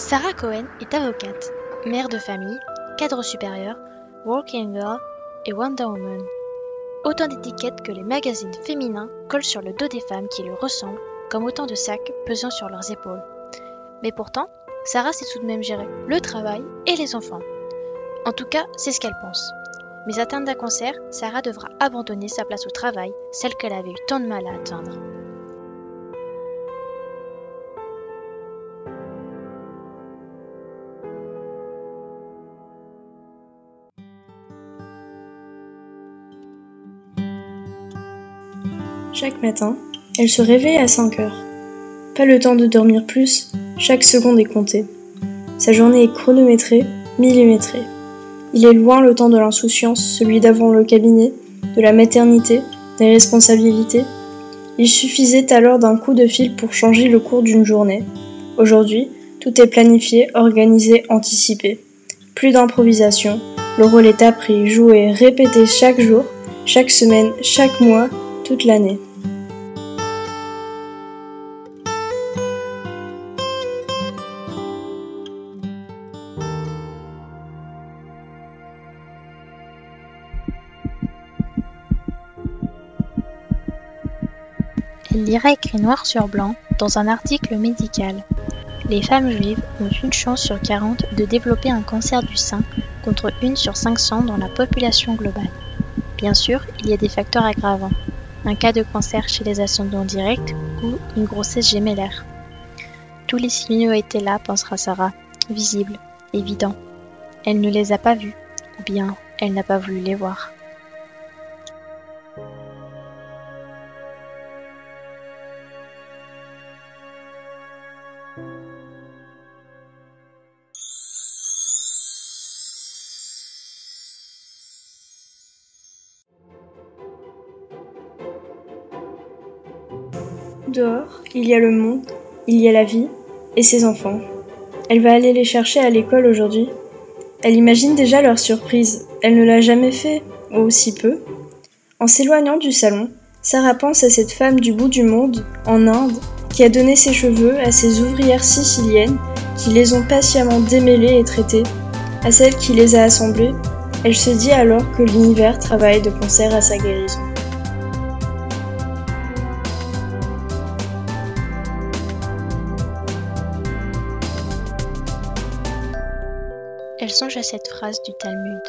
Sarah Cohen est avocate, mère de famille, cadre supérieur, working girl et Wonder Woman. Autant d'étiquettes que les magazines féminins collent sur le dos des femmes qui lui ressemblent, comme autant de sacs pesant sur leurs épaules. Mais pourtant, Sarah sait tout de même gérer le travail et les enfants. En tout cas, c'est ce qu'elle pense. Mais atteinte d'un cancer, Sarah devra abandonner sa place au travail, celle qu'elle avait eu tant de mal à atteindre. Chaque matin, elle se réveille à 5 heures. Pas le temps de dormir plus, chaque seconde est comptée. Sa journée est chronométrée, millimétrée. Il est loin le temps de l'insouciance, celui d'avant le cabinet, de la maternité, des responsabilités. Il suffisait alors d'un coup de fil pour changer le cours d'une journée. Aujourd'hui, tout est planifié, organisé, anticipé. Plus d'improvisation, le rôle est appris, joué, répété chaque jour, chaque semaine, chaque mois, toute l'année. Elle lira écrit noir sur blanc dans un article médical. Les femmes juives ont une chance sur 40 de développer un cancer du sein contre une sur 500 dans la population globale. Bien sûr, il y a des facteurs aggravants. Un cas de cancer chez les ascendants directs ou une grossesse gémellaire. Tous les signaux étaient là, pensera Sarah, visibles, évidents. Elle ne les a pas vus, ou bien elle n'a pas voulu les voir. Dehors, il y a le monde, il y a la vie et ses enfants. Elle va aller les chercher à l'école aujourd'hui. Elle imagine déjà leur surprise. Elle ne l'a jamais fait, ou si peu. En s'éloignant du salon, Sarah pense à cette femme du bout du monde, en Inde, qui a donné ses cheveux à ces ouvrières siciliennes qui les ont patiemment démêlés et traités, à celle qui les a assemblés. Elle se dit alors que l'univers travaille de concert à sa guérison. Elle songe à cette phrase du Talmud.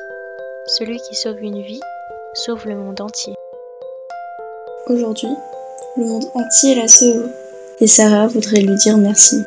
Celui qui sauve une vie sauve le monde entier. Aujourd'hui, le monde entier la sauve. Et Sarah voudrait lui dire merci.